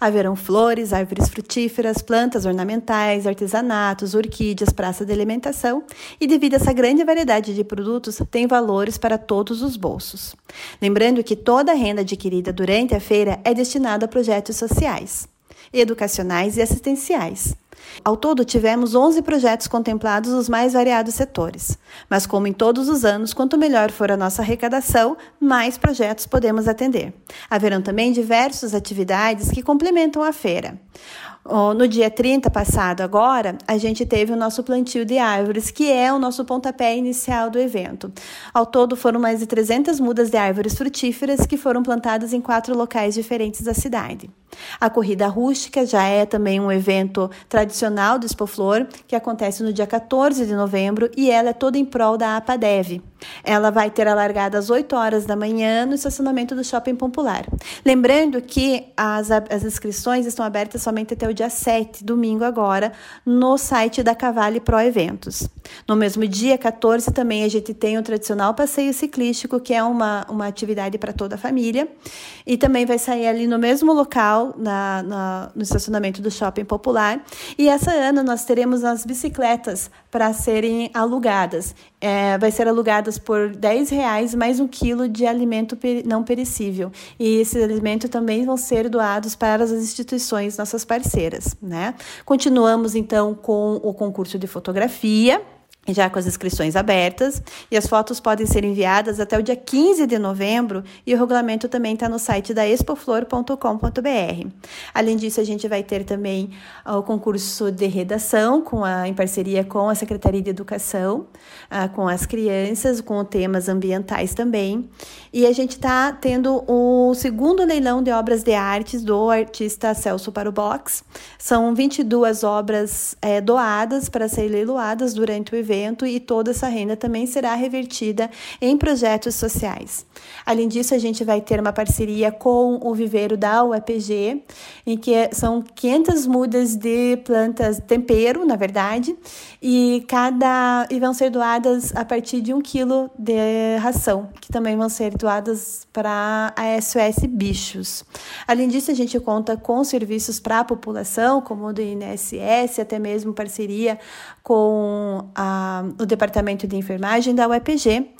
Haverão flores, árvores frutíferas, plantas ornamentais, artesanatos, orquídeas, praça de alimentação e, devido a essa grande variedade de produtos, tem valores para todos os bolsos. Lembrando que toda a renda adquirida durante a feira é destinada a projetos sociais, educacionais e assistenciais. Ao todo, tivemos 11 projetos contemplados nos mais variados setores. Mas, como em todos os anos, quanto melhor for a nossa arrecadação, mais projetos podemos atender. Haverão também diversas atividades que complementam a feira. No dia 30 passado, agora, a gente teve o nosso plantio de árvores, que é o nosso pontapé inicial do evento. Ao todo, foram mais de 300 mudas de árvores frutíferas que foram plantadas em quatro locais diferentes da cidade. A corrida rústica já é também um evento tradicional do Expoflor, que acontece no dia 14 de novembro e ela é toda em prol da APADEV. Ela vai ter a largada às 8 horas da manhã no estacionamento do Shopping Popular. Lembrando que as, as inscrições estão abertas somente até o dia 7, domingo agora, no site da Cavale Pro Eventos. No mesmo dia, 14, também a gente tem o tradicional passeio ciclístico, que é uma, uma atividade para toda a família. E também vai sair ali no mesmo local, na, na, no estacionamento do Shopping Popular. E essa ano nós teremos as bicicletas para serem alugadas. É, vai ser alugadas por 10 reais mais um quilo de alimento não perecível. E esses alimentos também vão ser doados para as instituições nossas parceiras. Né? Continuamos então com o concurso de fotografia já com as inscrições abertas, e as fotos podem ser enviadas até o dia 15 de novembro, e o regulamento também está no site da expoflor.com.br. Além disso, a gente vai ter também ah, o concurso de redação, com a, em parceria com a Secretaria de Educação, uh, com as crianças, com temas ambientais também, e a gente está tendo o segundo leilão de obras de artes do artista Celso para o Box. São 22 obras é, doadas para serem leiloadas durante o evento evento e toda essa renda também será revertida em projetos sociais. Além disso, a gente vai ter uma parceria com o viveiro da UEPG, em que são 500 mudas de plantas tempero, na verdade, e cada e vão ser doadas a partir de um quilo de ração, que também vão ser doadas para a SOS Bichos. Além disso, a gente conta com serviços para a população, como o do INSS, até mesmo parceria com o Departamento de Enfermagem da UEPG